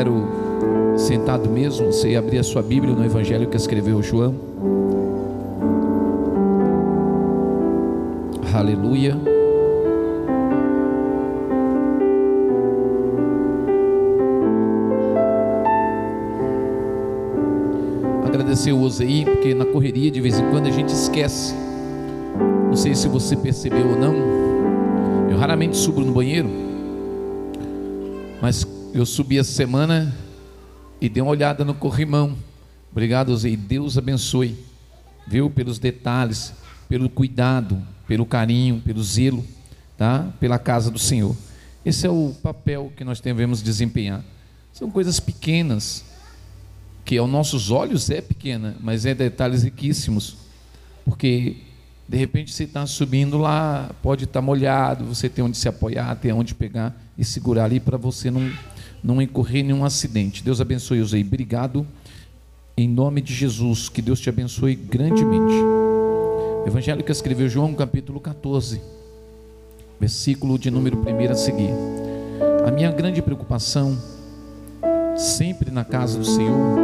quero, sentado mesmo, você abrir a sua Bíblia no Evangelho que escreveu João. Aleluia. Agradecer o Ozei, porque na correria de vez em quando a gente esquece. Não sei se você percebeu ou não. Eu raramente subo no banheiro, mas eu subi essa semana e dei uma olhada no corrimão. Obrigado, Ozei. Deus abençoe, viu? Pelos detalhes, pelo cuidado, pelo carinho, pelo zelo, tá? Pela casa do Senhor. Esse é o papel que nós devemos desempenhar. São coisas pequenas, que aos nossos olhos é pequena, mas é detalhes riquíssimos, porque de repente você está subindo lá, pode estar tá molhado, você tem onde se apoiar, tem onde pegar e segurar ali para você não, não incorrer em nenhum acidente. Deus abençoe os. Obrigado. Em nome de Jesus, que Deus te abençoe grandemente. Evangelho que escreveu João, capítulo 14, versículo de número 1 a seguir. A minha grande preocupação, sempre na casa do Senhor,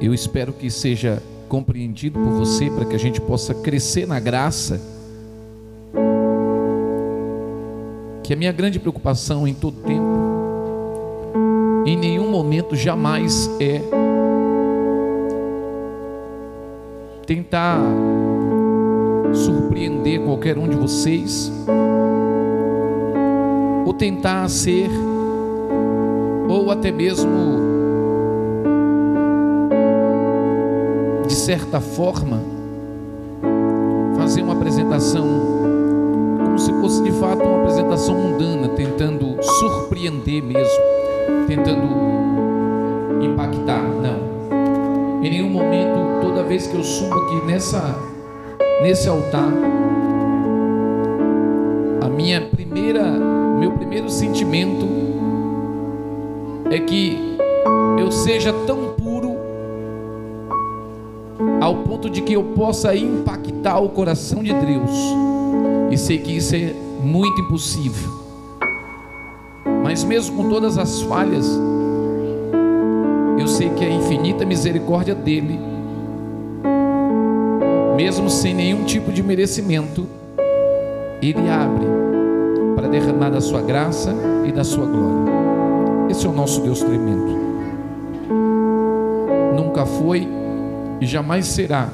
eu espero que seja compreendido por você, para que a gente possa crescer na graça. Que a minha grande preocupação em todo tempo, em nenhum momento jamais é tentar surpreender qualquer um de vocês, ou tentar ser, ou até mesmo, de certa forma, fazer uma apresentação apresentação mundana, tentando surpreender mesmo, tentando impactar. Não. Em nenhum momento, toda vez que eu subo aqui nessa nesse altar, a minha primeira, meu primeiro sentimento é que eu seja tão puro ao ponto de que eu possa impactar o coração de Deus. E sei que isso é muito impossível. Mas mesmo com todas as falhas, eu sei que a infinita misericórdia dele, mesmo sem nenhum tipo de merecimento, ele abre para derramar da sua graça e da sua glória. Esse é o nosso Deus tremendo. Nunca foi e jamais será.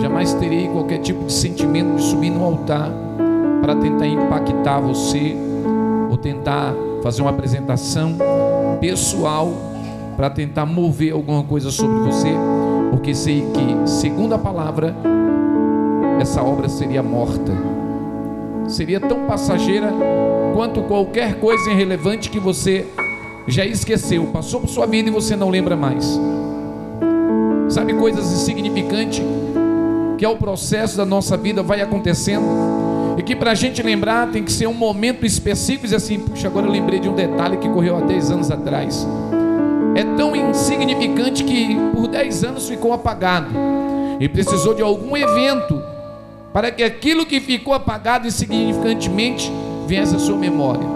Jamais terei qualquer tipo de sentimento de subir no altar para tentar impactar você ou tentar fazer uma apresentação pessoal para tentar mover alguma coisa sobre você, porque sei que, segundo a palavra, essa obra seria morta, seria tão passageira quanto qualquer coisa irrelevante que você já esqueceu, passou por sua vida e você não lembra mais. Sabe, coisas insignificantes que ao processo da nossa vida vai acontecendo e que para a gente lembrar tem que ser um momento específico e assim: puxa, agora eu lembrei de um detalhe que ocorreu há 10 anos atrás é tão insignificante que por 10 anos ficou apagado e precisou de algum evento para que aquilo que ficou apagado insignificantemente viesse à sua memória.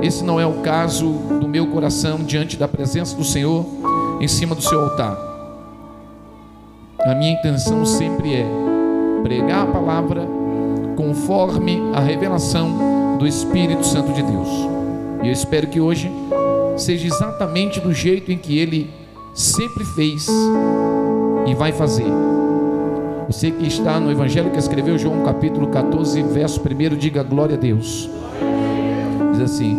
Esse não é o caso do meu coração diante da presença do Senhor em cima do seu altar. A minha intenção sempre é pregar a palavra conforme a revelação do Espírito Santo de Deus. E eu espero que hoje seja exatamente do jeito em que ele sempre fez e vai fazer. Você que está no Evangelho que escreveu João capítulo 14, verso 1, diga glória a Deus. Diz assim: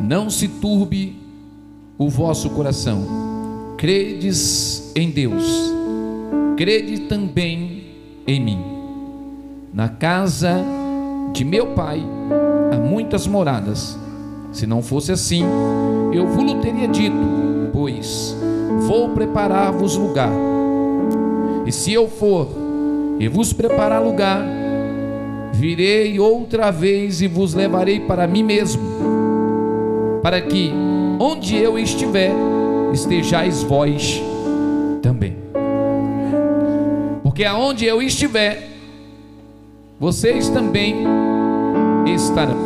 Não se turbe o vosso coração, credes em Deus, crede também em mim. Na casa de meu pai há muitas moradas. Se não fosse assim, eu vos teria dito, pois vou preparar-vos lugar. E se eu for e vos preparar lugar, virei outra vez e vos levarei para mim mesmo, para que onde eu estiver, estejais vós Porque aonde eu estiver, vocês também estarão.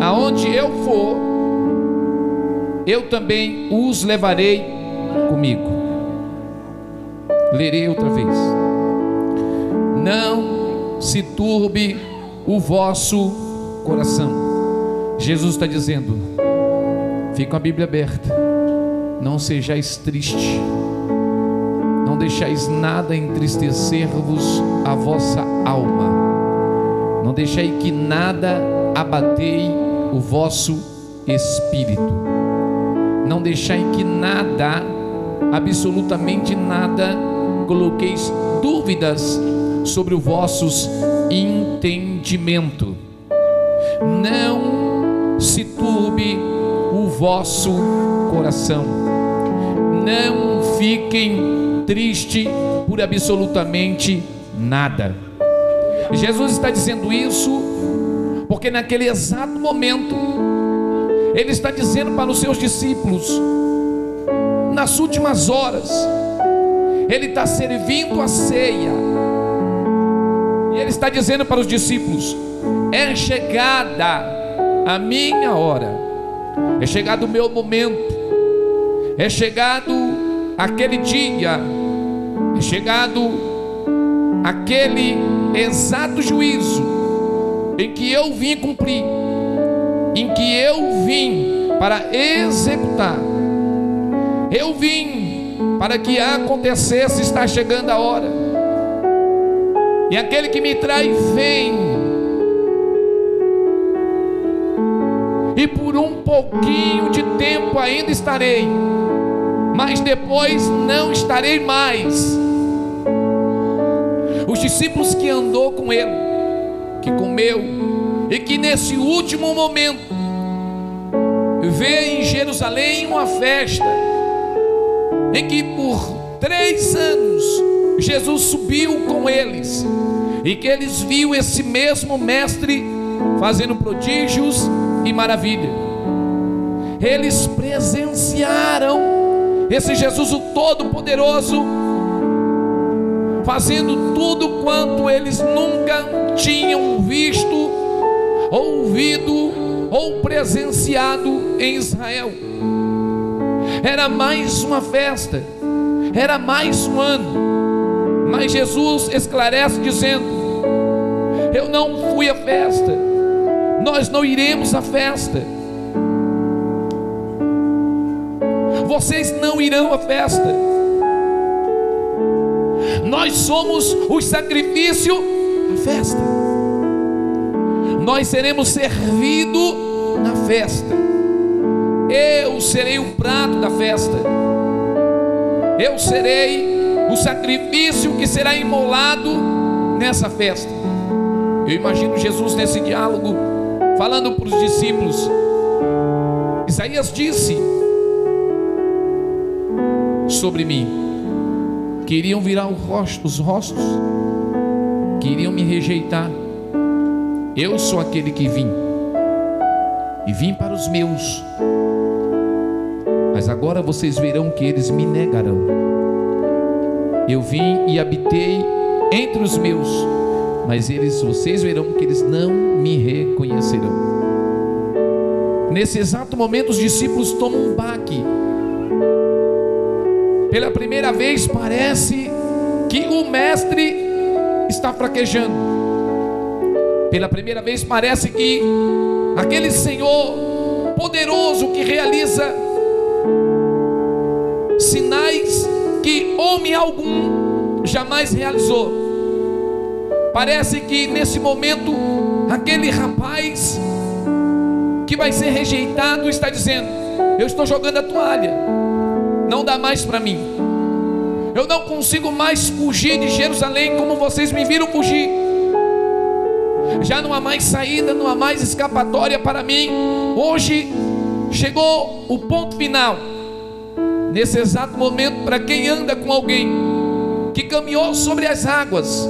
Aonde eu for, eu também os levarei comigo. Lerei outra vez. Não se turbe o vosso coração. Jesus está dizendo: fica a Bíblia aberta, não sejais triste, não deixais nada entristecer-vos a vossa alma, não deixai que nada abatei o vosso espírito, não deixai que nada, absolutamente nada, coloqueis dúvidas sobre o vossos entendimento. Não se turbe o vosso coração. Não fiquem triste por absolutamente nada. Jesus está dizendo isso porque naquele exato momento ele está dizendo para os seus discípulos, nas últimas horas, ele está servindo a ceia e ele está dizendo para os discípulos: é chegada a minha hora, é chegado o meu momento, é chegado aquele dia, é chegado aquele exato juízo em que eu vim cumprir, em que eu vim para executar, eu vim para que acontecesse, está chegando a hora. E aquele que me trai vem. E por um pouquinho de tempo ainda estarei, mas depois não estarei mais. Os discípulos que andou com ele, que comeu, e que nesse último momento vê em Jerusalém uma festa, em que por três anos Jesus subiu com eles e que eles viam esse mesmo mestre fazendo prodígios e maravilha. Eles presenciaram esse Jesus o Todo-Poderoso fazendo tudo quanto eles nunca tinham visto, ouvido ou presenciado em Israel. Era mais uma festa, era mais um ano mas Jesus esclarece dizendo: Eu não fui à festa, nós não iremos à festa. Vocês não irão à festa. Nós somos o sacrifício da festa. Nós seremos servidos na festa. Eu serei o prato da festa. Eu serei o sacrifício que será imolado nessa festa. Eu imagino Jesus nesse diálogo, falando para os discípulos. Isaías disse sobre mim: que iriam virar os rostos, que iriam me rejeitar. Eu sou aquele que vim, e vim para os meus, mas agora vocês verão que eles me negarão. Eu vim e habitei entre os meus, mas eles, vocês verão que eles não me reconhecerão. Nesse exato momento, os discípulos tomam um baque. Pela primeira vez, parece que o mestre está fraquejando. Pela primeira vez, parece que aquele Senhor poderoso que realiza sinais que homem algum jamais realizou. Parece que nesse momento, aquele rapaz que vai ser rejeitado está dizendo: Eu estou jogando a toalha, não dá mais para mim. Eu não consigo mais fugir de Jerusalém como vocês me viram fugir. Já não há mais saída, não há mais escapatória para mim. Hoje chegou o ponto final nesse exato momento, para quem anda com alguém que caminhou sobre as águas,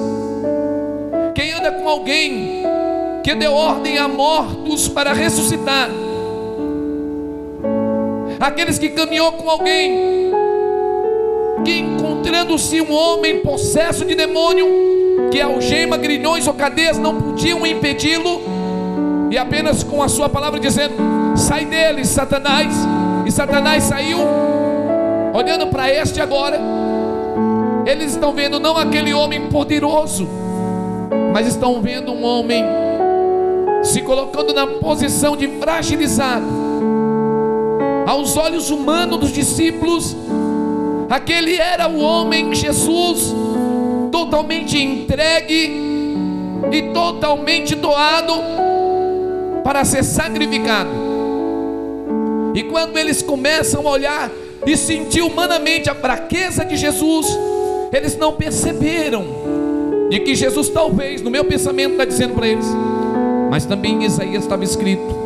quem anda com alguém que deu ordem a mortos para ressuscitar, aqueles que caminhou com alguém que encontrando-se um homem possesso de demônio, que algema, grilhões ou cadeias não podiam impedi-lo, e apenas com a sua palavra dizendo: sai dele, Satanás. E Satanás saiu, olhando para este agora. Eles estão vendo não aquele homem poderoso, mas estão vendo um homem se colocando na posição de fragilizado. Aos olhos humanos dos discípulos, aquele era o homem Jesus, totalmente entregue e totalmente doado para ser sacrificado. E quando eles começam a olhar e sentir humanamente a fraqueza de Jesus, eles não perceberam de que Jesus talvez, no meu pensamento, está dizendo para eles, mas também em Isaías estava escrito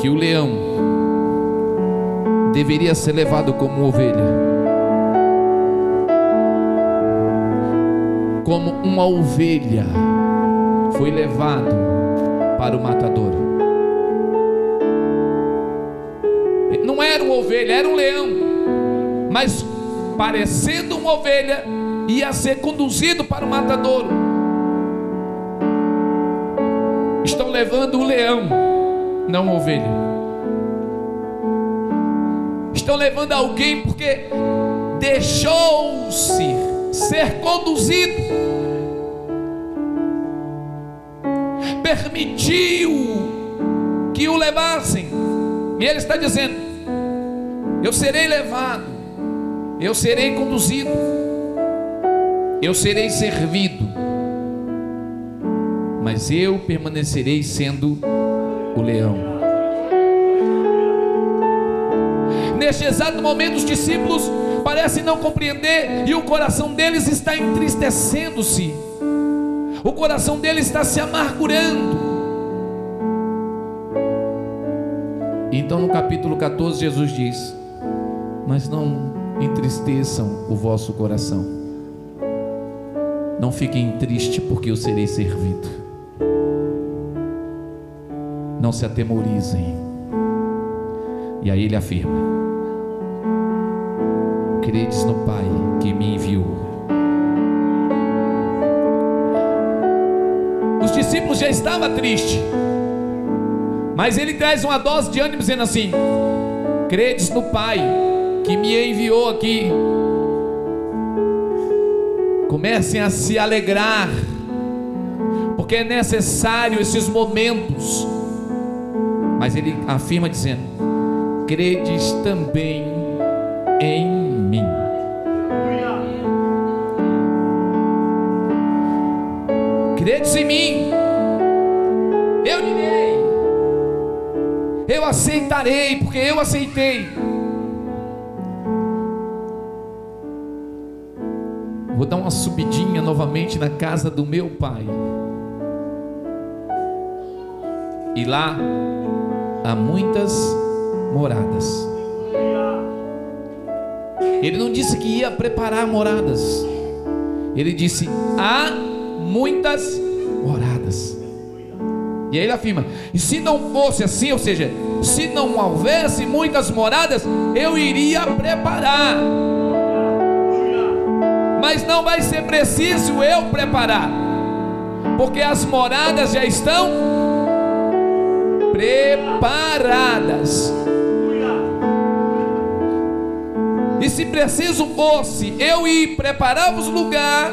que o leão deveria ser levado como ovelha, como uma ovelha foi levado para o matador. Não era uma ovelha, era um leão, mas parecendo uma ovelha, ia ser conduzido para o matadouro. Estão levando o leão, não a ovelha. Estão levando alguém porque deixou-se ser conduzido, permitiu que o levassem, e ele está dizendo: Eu serei levado, eu serei conduzido, eu serei servido, mas eu permanecerei sendo o leão. Neste exato momento, os discípulos parecem não compreender e o coração deles está entristecendo-se, o coração deles está se amargurando. Então, no capítulo 14, Jesus diz: Mas não entristeçam o vosso coração. Não fiquem tristes, porque eu serei servido. Não se atemorizem. E aí ele afirma: Credes no Pai que me enviou. Os discípulos já estavam tristes, mas ele traz uma dose de ânimo dizendo assim: Credes no Pai que me enviou aqui. Comecem a se alegrar, porque é necessário esses momentos. Mas ele afirma dizendo: Credes também em Credes em mim. Eu direi. Eu aceitarei, porque eu aceitei. Vou dar uma subidinha novamente na casa do meu pai. E lá há muitas moradas. Ele não disse que ia preparar moradas. Ele disse: há muitas moradas. E aí ele afirma: e se não fosse assim, ou seja, se não houvesse muitas moradas, eu iria preparar. Mas não vai ser preciso eu preparar, porque as moradas já estão preparadas. E se preciso fosse eu ir preparar-vos lugar,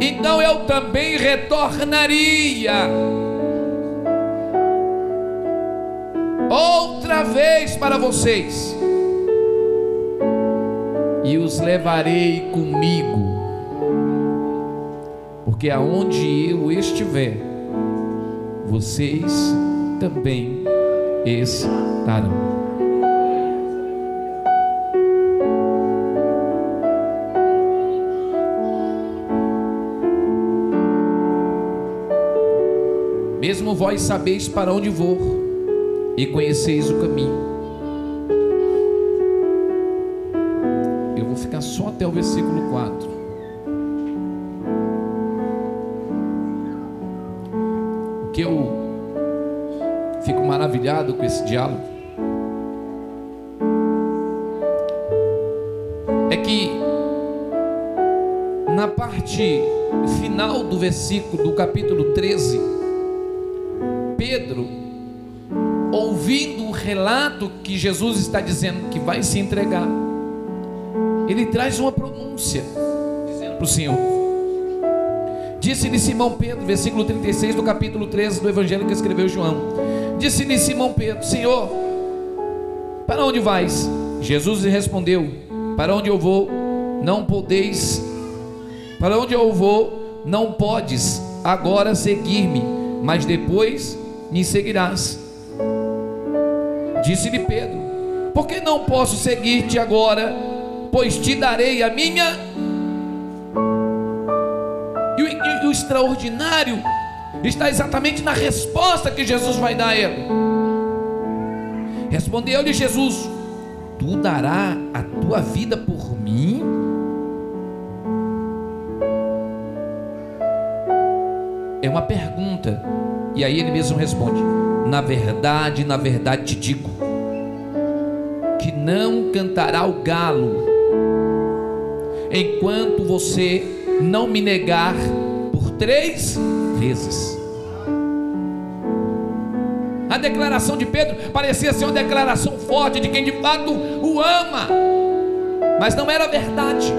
então eu também retornaria. Outra vez para vocês, e os levarei comigo, porque aonde eu estiver, vocês também estarão. Mesmo vós sabeis para onde vou e conheceis o caminho. Eu vou ficar só até o versículo 4. O que eu fico maravilhado com esse diálogo é que na parte final do versículo do capítulo 13 Pedro, ouvindo o relato que Jesus está dizendo que vai se entregar, ele traz uma pronúncia, dizendo para o Senhor: Disse-lhe Simão Pedro, versículo 36 do capítulo 13 do Evangelho que escreveu João: Disse-lhe Simão Pedro: Senhor, para onde vais? Jesus lhe respondeu: Para onde eu vou, não podeis, para onde eu vou, não podes agora seguir-me, mas depois me seguirás. Disse-lhe Pedro: Por que não posso seguir-te agora? Pois te darei a minha. E o, e o extraordinário está exatamente na resposta que Jesus vai dar a ele. Respondeu-lhe Jesus: Tu dará a tua vida por mim? É uma pergunta. E aí ele mesmo responde: Na verdade, na verdade te digo, que não cantará o galo enquanto você não me negar por três vezes. A declaração de Pedro parecia ser uma declaração forte de quem de fato o ama, mas não era verdade.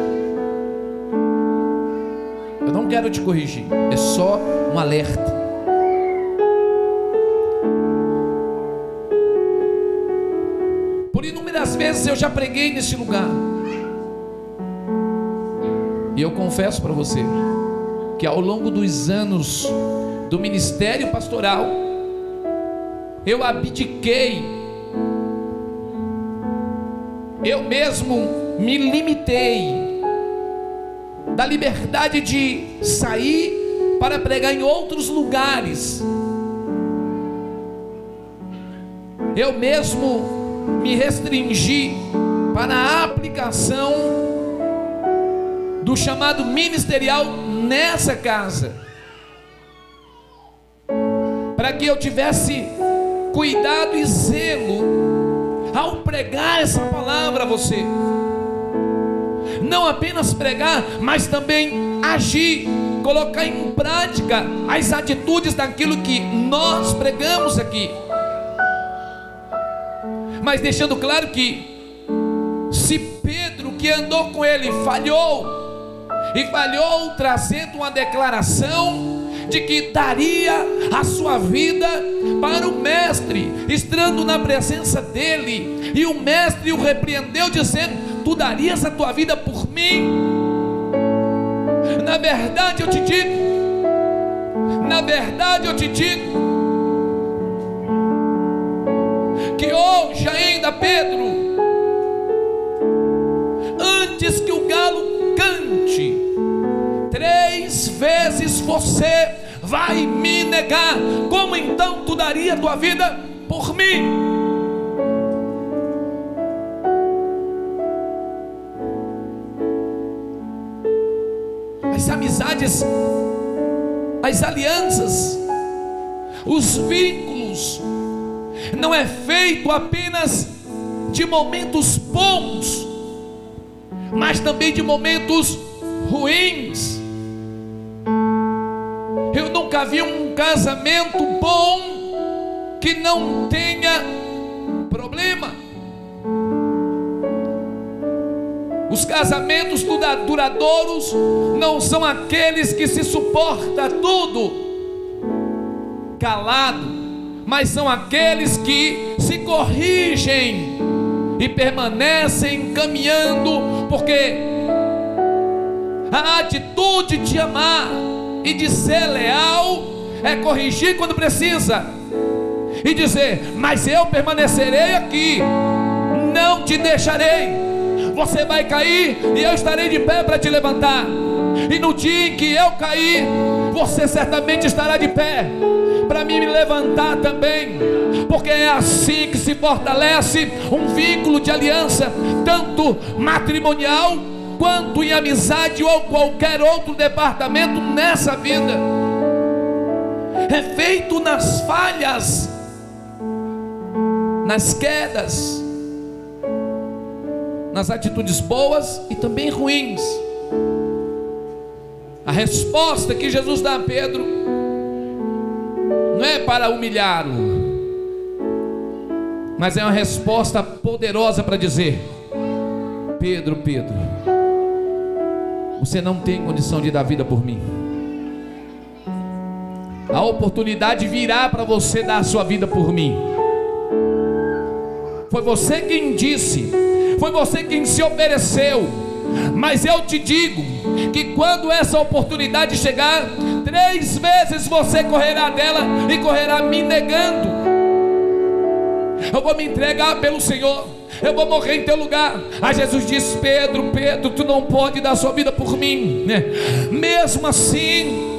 Eu não quero te corrigir, é só um alerta. Vezes eu já preguei nesse lugar. E eu confesso para você que ao longo dos anos do ministério pastoral, eu abdiquei, eu mesmo me limitei da liberdade de sair para pregar em outros lugares. Eu mesmo me restringi para a aplicação do chamado ministerial nessa casa, para que eu tivesse cuidado e zelo ao pregar essa palavra a você. Não apenas pregar, mas também agir, colocar em prática as atitudes daquilo que nós pregamos aqui. Mas deixando claro que se Pedro que andou com ele falhou, e falhou trazendo uma declaração de que daria a sua vida para o mestre, estando na presença dele, e o mestre o repreendeu, dizendo: Tu darias a tua vida por mim. Na verdade eu te digo, na verdade eu te digo, hoje ainda, Pedro, antes que o galo cante, três vezes você vai me negar. Como então tu daria tua vida por mim? As amizades, as alianças, os vínculos, não é feito apenas de momentos bons, mas também de momentos ruins. Eu nunca vi um casamento bom que não tenha problema. Os casamentos duradouros não são aqueles que se suporta tudo calado, mas são aqueles que se corrigem e permanecem caminhando, porque a atitude de amar e de ser leal é corrigir quando precisa e dizer: Mas eu permanecerei aqui, não te deixarei. Você vai cair e eu estarei de pé para te levantar. E no dia em que eu cair, você certamente estará de pé para me levantar também, porque é assim que se fortalece um vínculo de aliança, tanto matrimonial quanto em amizade ou qualquer outro departamento nessa vida. É feito nas falhas, nas quedas, nas atitudes boas e também ruins. A resposta que Jesus dá a Pedro não é para humilhá-lo, mas é uma resposta poderosa para dizer: Pedro, Pedro, você não tem condição de dar vida por mim. A oportunidade virá para você dar a sua vida por mim. Foi você quem disse, foi você quem se ofereceu. Mas eu te digo que quando essa oportunidade chegar, três vezes você correrá dela e correrá me negando. Eu vou me entregar pelo Senhor. Eu vou morrer em teu lugar. Aí Jesus diz: Pedro, Pedro, tu não pode dar sua vida por mim. Mesmo assim,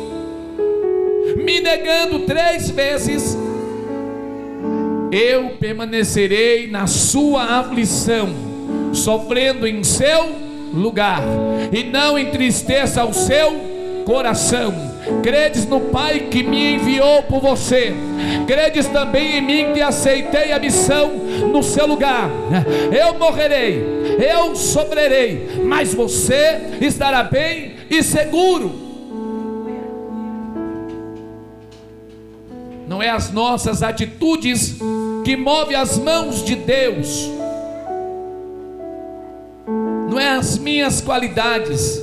me negando três vezes, eu permanecerei na sua aflição, sofrendo em seu lugar, e não entristeça o seu coração. Credes no Pai que me enviou por você, credes também em mim que aceitei a missão no seu lugar. Eu morrerei, eu sofrerei, mas você estará bem e seguro. Não é as nossas atitudes que move as mãos de Deus. Não é as minhas qualidades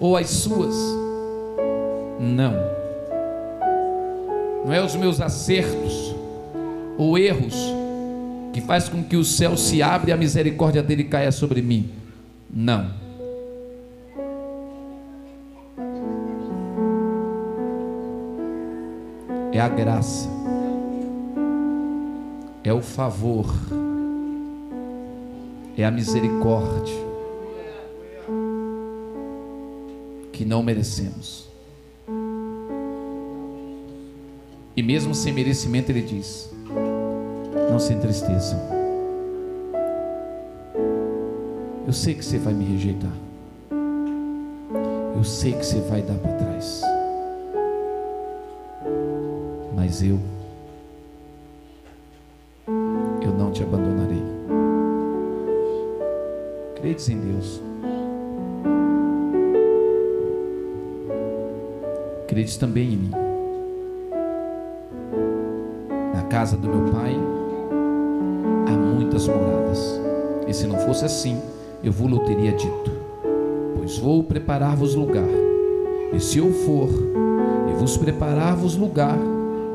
ou as suas. Não. Não é os meus acertos ou erros que faz com que o céu se abra e a misericórdia dele caia sobre mim. Não. É a graça é o favor, é a misericórdia que não merecemos. E mesmo sem merecimento, Ele diz: Não se entristeçam. Eu sei que você vai me rejeitar. Eu sei que você vai dar para trás. Mas eu não te abandonarei. Credes em Deus. Credes também em mim. Na casa do meu pai há muitas moradas. E se não fosse assim, eu vou-lhe teria dito: Pois vou preparar-vos lugar. E se eu for e vos preparar-vos lugar,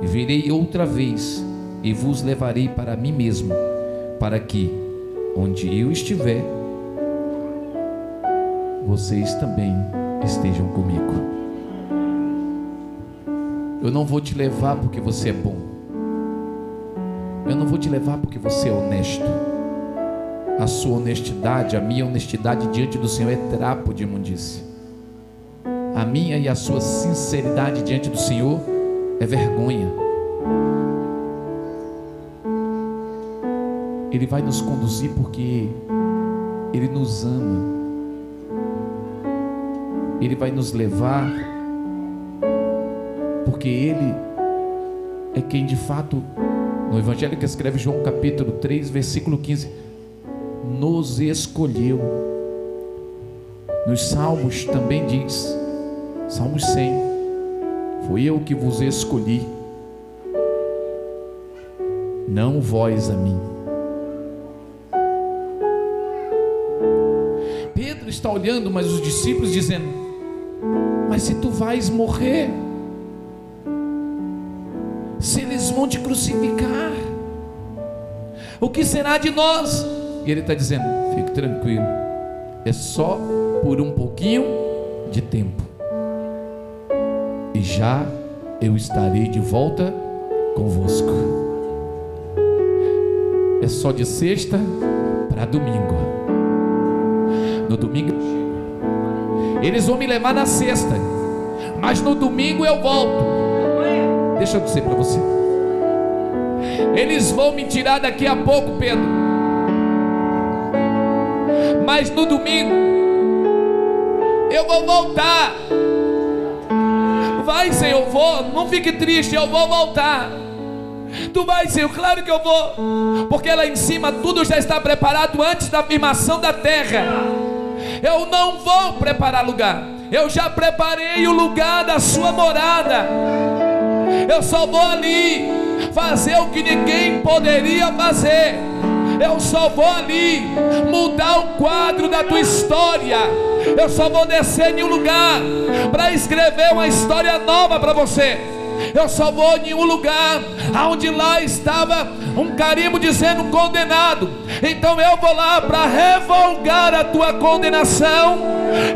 virei outra vez e vos levarei para mim mesmo, para que, onde eu estiver, vocês também estejam comigo. Eu não vou te levar porque você é bom. Eu não vou te levar porque você é honesto. A sua honestidade, a minha honestidade diante do Senhor é trapo de imundície. A minha e a sua sinceridade diante do Senhor é vergonha. Ele vai nos conduzir porque Ele nos ama. Ele vai nos levar porque Ele é quem de fato, no Evangelho que escreve João capítulo 3, versículo 15, nos escolheu. Nos Salmos também diz, Salmos 100, foi eu que vos escolhi, não vós a mim. está olhando, mas os discípulos dizendo: Mas se tu vais morrer, vão te crucificar, o que será de nós? E ele está dizendo: Fique tranquilo, é só por um pouquinho de tempo, e já eu estarei de volta convosco. É só de sexta para domingo no domingo eles vão me levar na sexta, mas no domingo eu volto. Deixa eu dizer para você. Eles vão me tirar daqui a pouco, Pedro. Mas no domingo eu vou voltar. Vai, Senhor, eu vou. Não fique triste, eu vou voltar. Tu vai, Senhor, claro que eu vou. Porque lá em cima tudo já está preparado antes da afirmação da terra. Eu não vou preparar lugar. Eu já preparei o lugar da sua morada. Eu só vou ali fazer o que ninguém poderia fazer. Eu só vou ali mudar o quadro da tua história. Eu só vou descer em um lugar para escrever uma história nova para você. Eu só vou em um lugar aonde lá estava um carimbo dizendo condenado. Então eu vou lá para revogar a tua condenação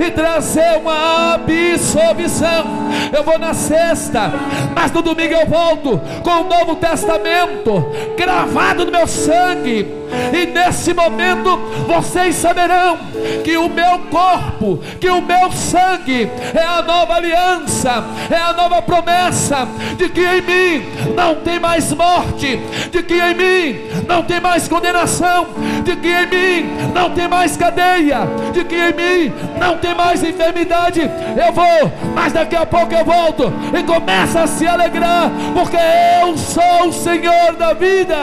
e trazer uma absolvição. Eu vou na sexta, mas no domingo eu volto com o Novo Testamento gravado no meu sangue. E nesse momento vocês saberão que o meu corpo, que o meu sangue é a nova aliança, é a nova promessa de que em mim não tem mais morte, de que em mim não tem mais condenação, de que em mim não tem mais cadeia, de que em mim não tem mais enfermidade. Eu vou, mas daqui a pouco eu volto e começa a se alegrar, porque eu sou o Senhor da vida.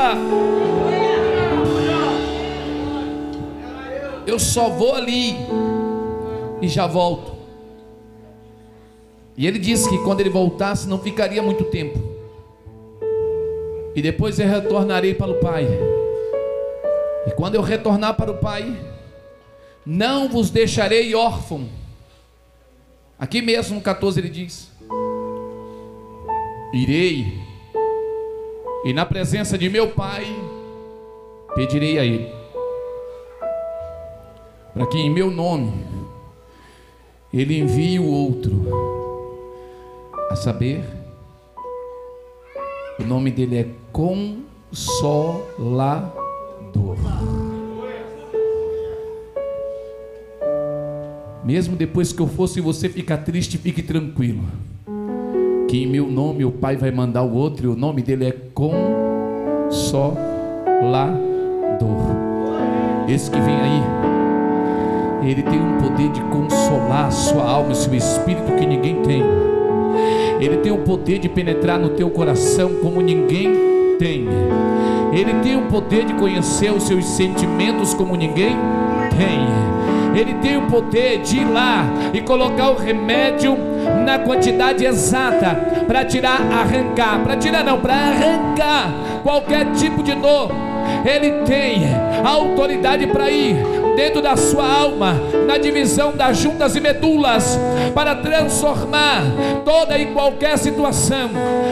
Eu só vou ali e já volto. E ele disse que quando ele voltasse não ficaria muito tempo. E depois eu retornarei para o Pai. E quando eu retornar para o Pai, não vos deixarei órfão. Aqui mesmo no 14 ele diz: Irei, e na presença de meu Pai, pedirei a Ele, para que em meu nome Ele envie o outro a saber, o nome dele é Consolador. Mesmo depois que eu fosse você ficar triste, fique tranquilo. Que em meu nome o Pai vai mandar o outro, e o nome dele é Consolador. Esse que vem aí, ele tem um poder de consolar a sua alma e seu espírito que ninguém tem. Ele tem o poder de penetrar no teu coração como ninguém tem. Ele tem o poder de conhecer os seus sentimentos como ninguém tem. Ele tem o poder de ir lá e colocar o remédio na quantidade exata para tirar, arrancar, para tirar não, para arrancar qualquer tipo de dor. Ele tem a autoridade para ir dentro da sua alma, na divisão das juntas e medulas, para transformar toda e qualquer situação.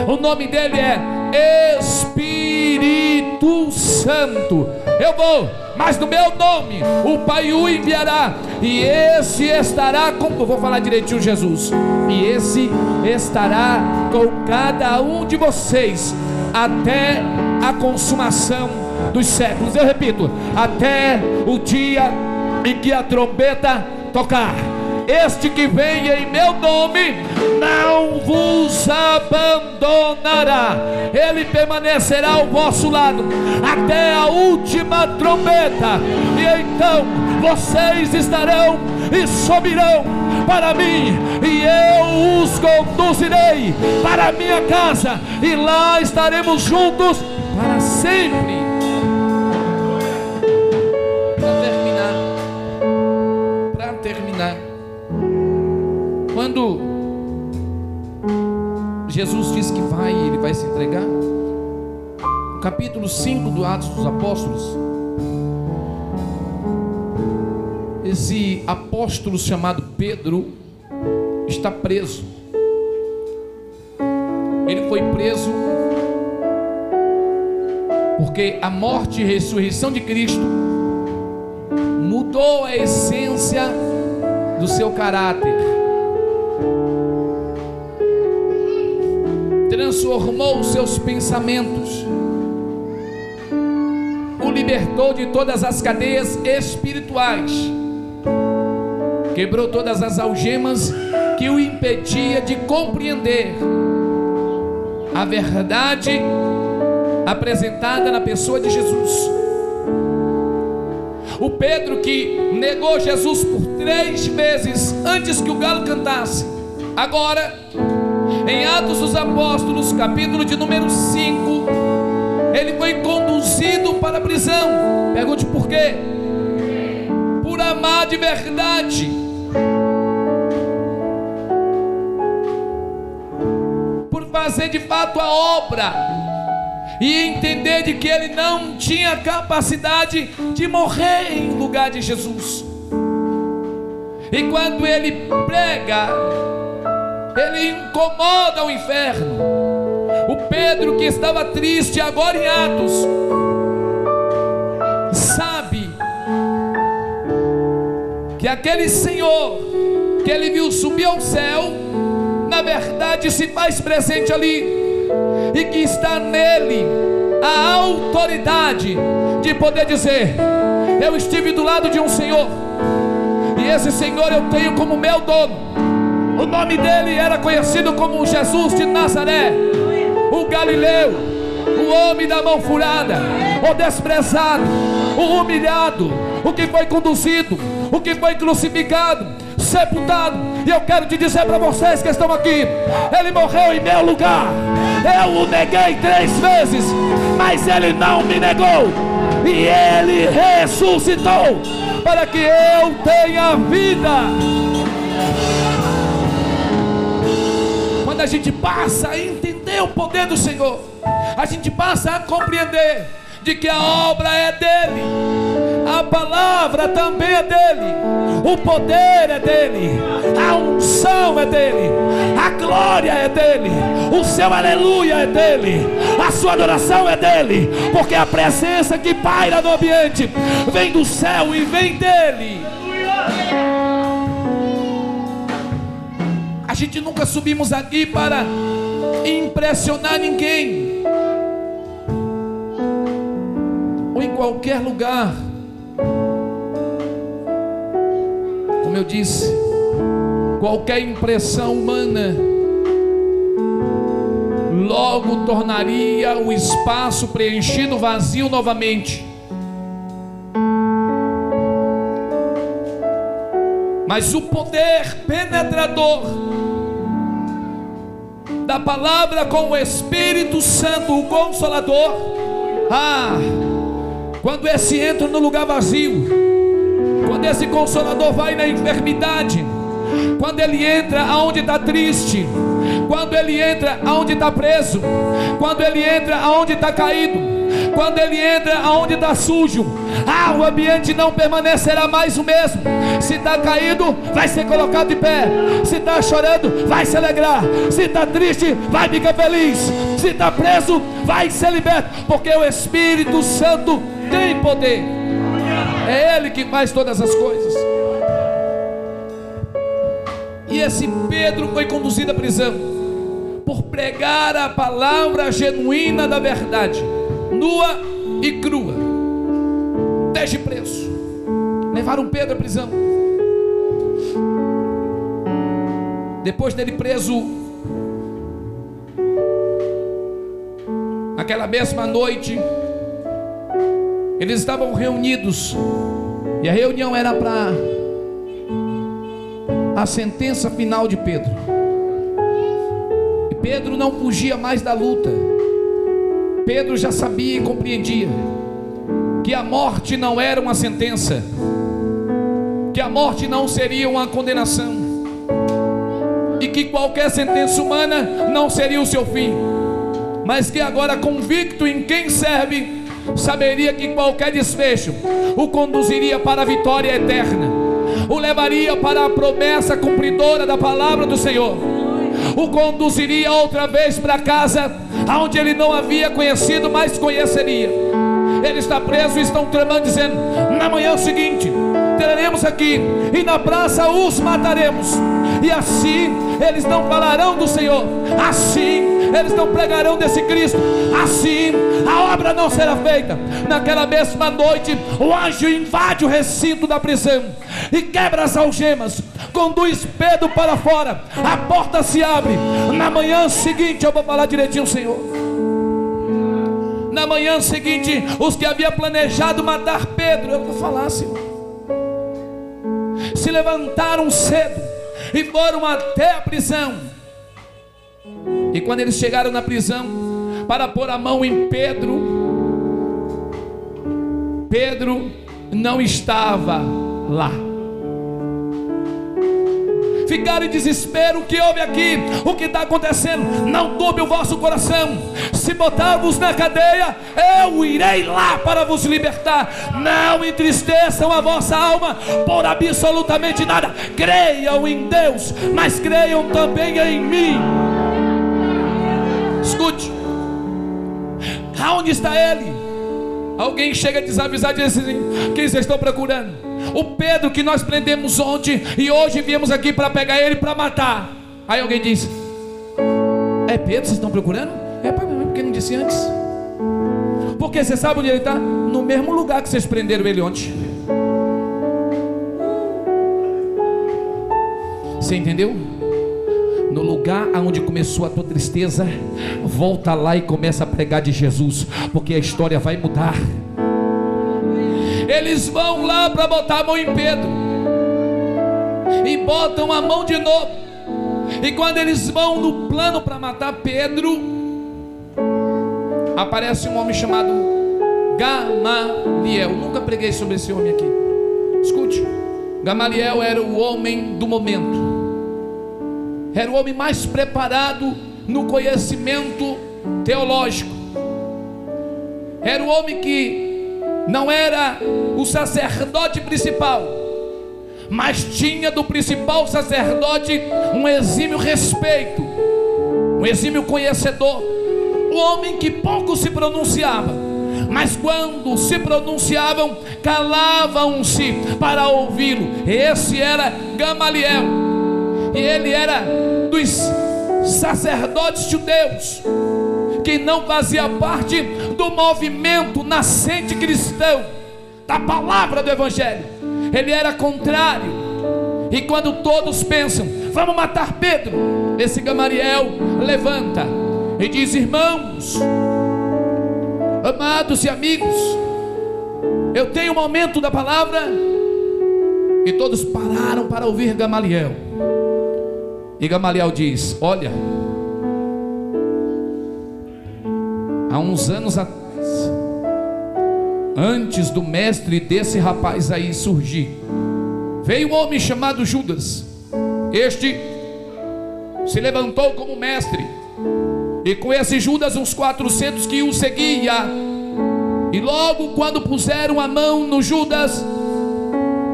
O nome dele é Espírito Santo. Eu vou, mas no meu nome o Pai o enviará, e esse estará com. Vou falar direitinho, Jesus. E esse estará com cada um de vocês até a consumação dos séculos. Eu repito, até o dia em que a trombeta tocar. Este que vem em meu nome não vos abandonará, ele permanecerá ao vosso lado até a última trombeta, e então vocês estarão e subirão para mim, e eu os conduzirei para minha casa, e lá estaremos juntos para sempre. Quando Jesus diz que vai, ele vai se entregar. No capítulo 5 do Atos dos Apóstolos, esse apóstolo chamado Pedro está preso. Ele foi preso porque a morte e ressurreição de Cristo mudou a essência do seu caráter. Transformou os seus pensamentos, o libertou de todas as cadeias espirituais, quebrou todas as algemas que o impedia de compreender a verdade apresentada na pessoa de Jesus. O Pedro que negou Jesus por três vezes antes que o galo cantasse, agora em Atos dos Apóstolos, capítulo de número 5, ele foi conduzido para a prisão. Pergunte por quê? Por amar de verdade. Por fazer de fato a obra e entender de que ele não tinha capacidade de morrer em lugar de Jesus. E quando ele prega, ele incomoda o inferno. O Pedro que estava triste agora em Atos, sabe que aquele Senhor que ele viu subir ao céu, na verdade se faz presente ali, e que está nele a autoridade de poder dizer: Eu estive do lado de um Senhor, e esse Senhor eu tenho como meu dono. O nome dele era conhecido como Jesus de Nazaré, o Galileu, o homem da mão furada, o desprezado, o humilhado, o que foi conduzido, o que foi crucificado, sepultado. E eu quero te dizer para vocês que estão aqui: Ele morreu em meu lugar. Eu o neguei três vezes, mas Ele não me negou. E Ele ressuscitou para que eu tenha vida. Quando a gente passa a entender o poder do Senhor, a gente passa a compreender de que a obra é dele, a palavra também é dele, o poder é dele, a unção é dele, a glória é dele, o seu aleluia é dele, a sua adoração é dele, porque a presença que paira no ambiente vem do céu e vem dele. A gente nunca subimos aqui para impressionar ninguém. em qualquer lugar. Como eu disse, qualquer impressão humana logo tornaria o espaço preenchido vazio novamente. Mas o poder penetrador da palavra com o Espírito Santo, o Consolador, ah, quando esse entra no lugar vazio, quando esse consolador vai na enfermidade, quando ele entra aonde está triste, quando ele entra aonde está preso, quando ele entra aonde está caído, quando ele entra aonde está sujo, ah, o ambiente não permanecerá mais o mesmo. Se está caído, vai ser colocado de pé. Se está chorando, vai se alegrar. Se está triste, vai ficar feliz. Se está preso, vai ser liberto, porque o Espírito Santo tem poder. É Ele que faz todas as coisas. E esse Pedro foi conduzido à prisão por pregar a palavra genuína da verdade, nua e crua. Desde preso. Levaram Pedro à prisão. Depois dele preso, naquela mesma noite, eles estavam reunidos e a reunião era para a sentença final de Pedro. E Pedro não fugia mais da luta. Pedro já sabia e compreendia que a morte não era uma sentença, que a morte não seria uma condenação, e que qualquer sentença humana não seria o seu fim, mas que agora, convicto em quem serve, saberia que qualquer desfecho o conduziria para a vitória eterna, o levaria para a promessa cumpridora da palavra do Senhor, o conduziria outra vez para casa, aonde ele não havia conhecido, mas conheceria. Ele está preso e estão tramando, dizendo: na manhã seguinte teremos aqui, e na praça os mataremos, e assim eles não falarão do Senhor, assim eles não pregarão desse Cristo, assim a obra não será feita. Naquela mesma noite, o anjo invade o recinto da prisão e quebra as algemas, conduz Pedro para fora, a porta se abre. Na manhã seguinte, eu vou falar direitinho, Senhor. Na manhã seguinte, os que haviam planejado matar Pedro, eu vou falar, Senhor, se levantaram cedo e foram até a prisão. E quando eles chegaram na prisão para pôr a mão em Pedro, Pedro não estava lá. Ficar em desespero. O que houve aqui? O que está acontecendo? Não turbe o vosso coração. Se botar-vos na cadeia, eu irei lá para vos libertar. Não entristeçam a vossa alma por absolutamente nada. Creiam em Deus, mas creiam também em mim. Escute. Aonde está ele? Alguém chega a desavisar e diz assim: Quem vocês estão procurando? O Pedro que nós prendemos ontem e hoje viemos aqui para pegar ele para matar. Aí alguém diz: É Pedro, vocês estão procurando? É, porque não disse antes? Porque você sabe onde ele está? No mesmo lugar que vocês prenderam ele ontem. Você entendeu? No lugar aonde começou a tua tristeza, volta lá e começa a pregar de Jesus, porque a história vai mudar. Eles vão lá para botar a mão em Pedro. E botam a mão de novo. E quando eles vão no plano para matar Pedro, aparece um homem chamado Gamaliel. Nunca preguei sobre esse homem aqui. Escute. Gamaliel era o homem do momento. Era o homem mais preparado no conhecimento teológico. Era o homem que não era o sacerdote principal, mas tinha do principal sacerdote um exímio respeito, um exímio conhecedor, um homem que pouco se pronunciava, mas quando se pronunciavam, calavam-se para ouvi-lo. Esse era Gamaliel, e ele era dos sacerdotes judeus que não fazia parte do movimento nascente cristão, da palavra do Evangelho. Ele era contrário. E quando todos pensam, vamos matar Pedro, esse Gamaliel levanta e diz: Irmãos, amados e amigos, eu tenho um momento da palavra. E todos pararam para ouvir Gamaliel. E Gamaliel diz: Olha, há uns anos atrás, antes do mestre desse rapaz aí surgir, veio um homem chamado Judas. Este se levantou como mestre, e com esse Judas, uns 400 que o seguia. E logo quando puseram a mão no Judas,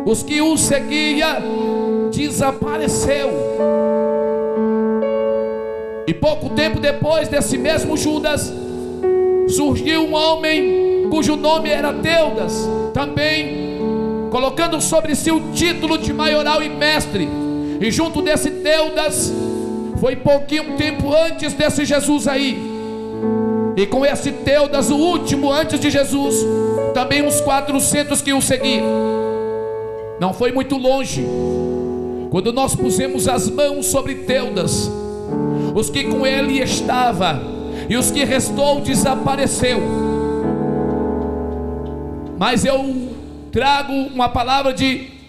os que o seguia desapareceu. E pouco tempo depois desse mesmo Judas, surgiu um homem cujo nome era Teudas, também colocando sobre si o título de maioral e mestre. E junto desse Teudas, foi pouquinho tempo antes desse Jesus aí. E com esse Teudas, o último antes de Jesus, também uns 400 que o seguiam. Não foi muito longe. Quando nós pusemos as mãos sobre Teudas, os que com ele estava e os que restou desapareceu. Mas eu trago uma palavra de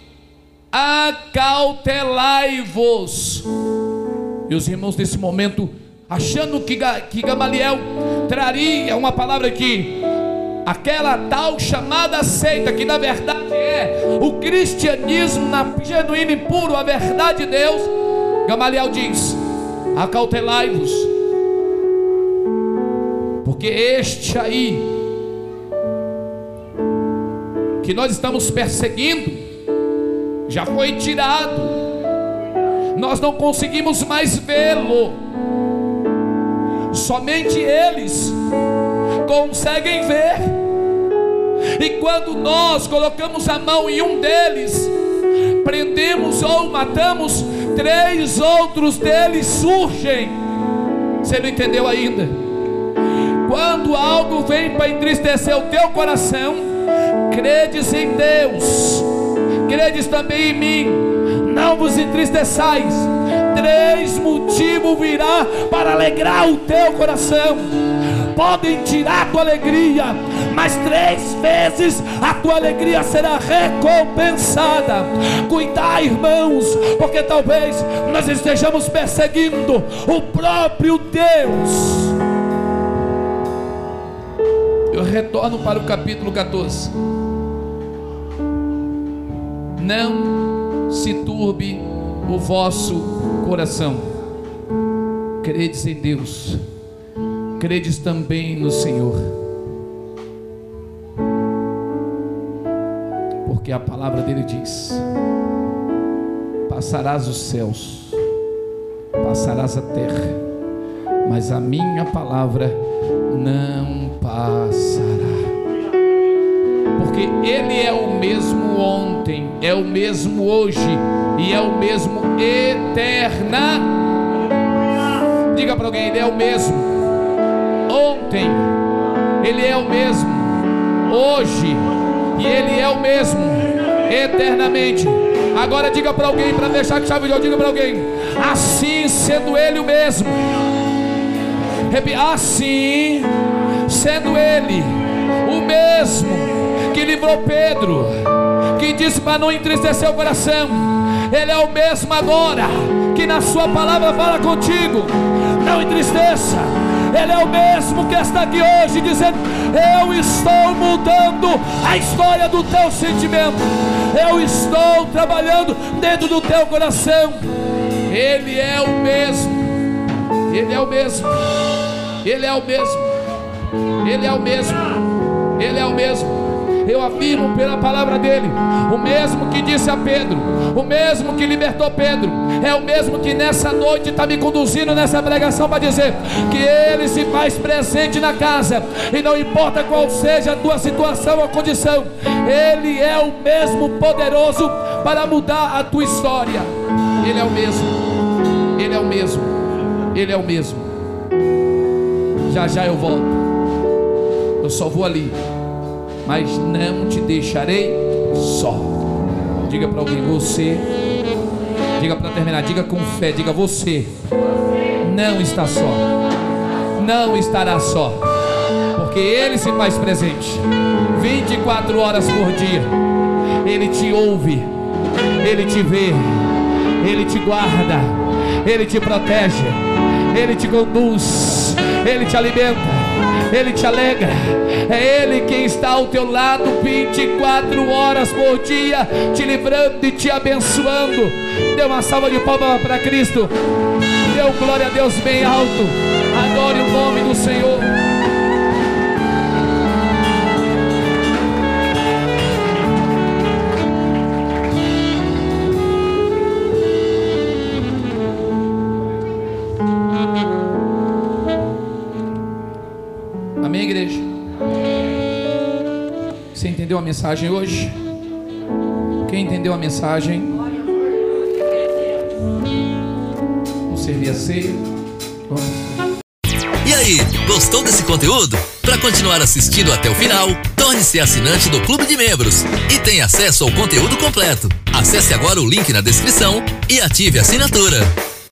acautelai-vos. E os irmãos nesse momento, achando que, que Gamaliel traria uma palavra que aquela tal chamada seita, que na verdade é o cristianismo na genuína e puro, a verdade de Deus, Gamaliel diz: acautelai-vos, porque este aí, que nós estamos perseguindo, já foi tirado, nós não conseguimos mais vê-lo, somente eles conseguem ver, e quando nós colocamos a mão em um deles, prendemos ou matamos, três outros deles surgem. Você não entendeu ainda? Quando algo vem para entristecer o teu coração, credes em Deus, credes também em mim, não vos entristeçais. Três motivos virá para alegrar o teu coração. Podem tirar a tua alegria, mas três vezes a tua alegria será recompensada. Cuidar, irmãos, porque talvez nós estejamos perseguindo o próprio Deus. Retorno para o capítulo 14. Não se turbe o vosso coração. Credes em Deus, credes também no Senhor. Porque a palavra dele diz: Passarás os céus, passarás a terra, mas a minha palavra não passará. Porque Ele é o mesmo ontem, é o mesmo hoje e é o mesmo eterna. Diga para alguém, Ele é o mesmo ontem, Ele é o mesmo hoje e Ele é o mesmo eternamente. Agora diga para alguém, para deixar que chave de diga para alguém, assim sendo Ele o mesmo. Assim sendo Ele o mesmo que livrou Pedro, que disse para não entristecer o coração, Ele é o mesmo agora, que na Sua palavra fala contigo, não entristeça. Ele é o mesmo que está aqui hoje dizendo: Eu estou mudando a história do teu sentimento, eu estou trabalhando dentro do teu coração. Ele é o mesmo, Ele é o mesmo, Ele é o mesmo. Ele é o mesmo. Ele é o mesmo. Eu afirmo pela palavra dele, o mesmo que disse a Pedro, o mesmo que libertou Pedro, é o mesmo que nessa noite está me conduzindo nessa pregação para dizer que ele se faz presente na casa, e não importa qual seja a tua situação ou condição, ele é o mesmo poderoso para mudar a tua história. Ele é o mesmo, ele é o mesmo, ele é o mesmo. Já já eu volto eu só vou ali, mas não te deixarei só. Diga para alguém, você, diga para terminar, diga com fé, diga você, não está só, não estará só, porque Ele se faz presente. 24 horas por dia, Ele te ouve, Ele te vê, Ele te guarda, Ele te protege, Ele te conduz, Ele te alimenta. Ele te alegra. É Ele quem está ao teu lado 24 horas por dia, te livrando e te abençoando. Dê uma salva de palmas para Cristo. Dê glória a Deus bem alto. Adore o nome do Senhor. Entendeu a mensagem hoje? Quem entendeu a mensagem? Vamos servir a ceia. Vamos. E aí, gostou desse conteúdo? Para continuar assistindo até o final, torne-se assinante do Clube de Membros e tenha acesso ao conteúdo completo. Acesse agora o link na descrição e ative a assinatura.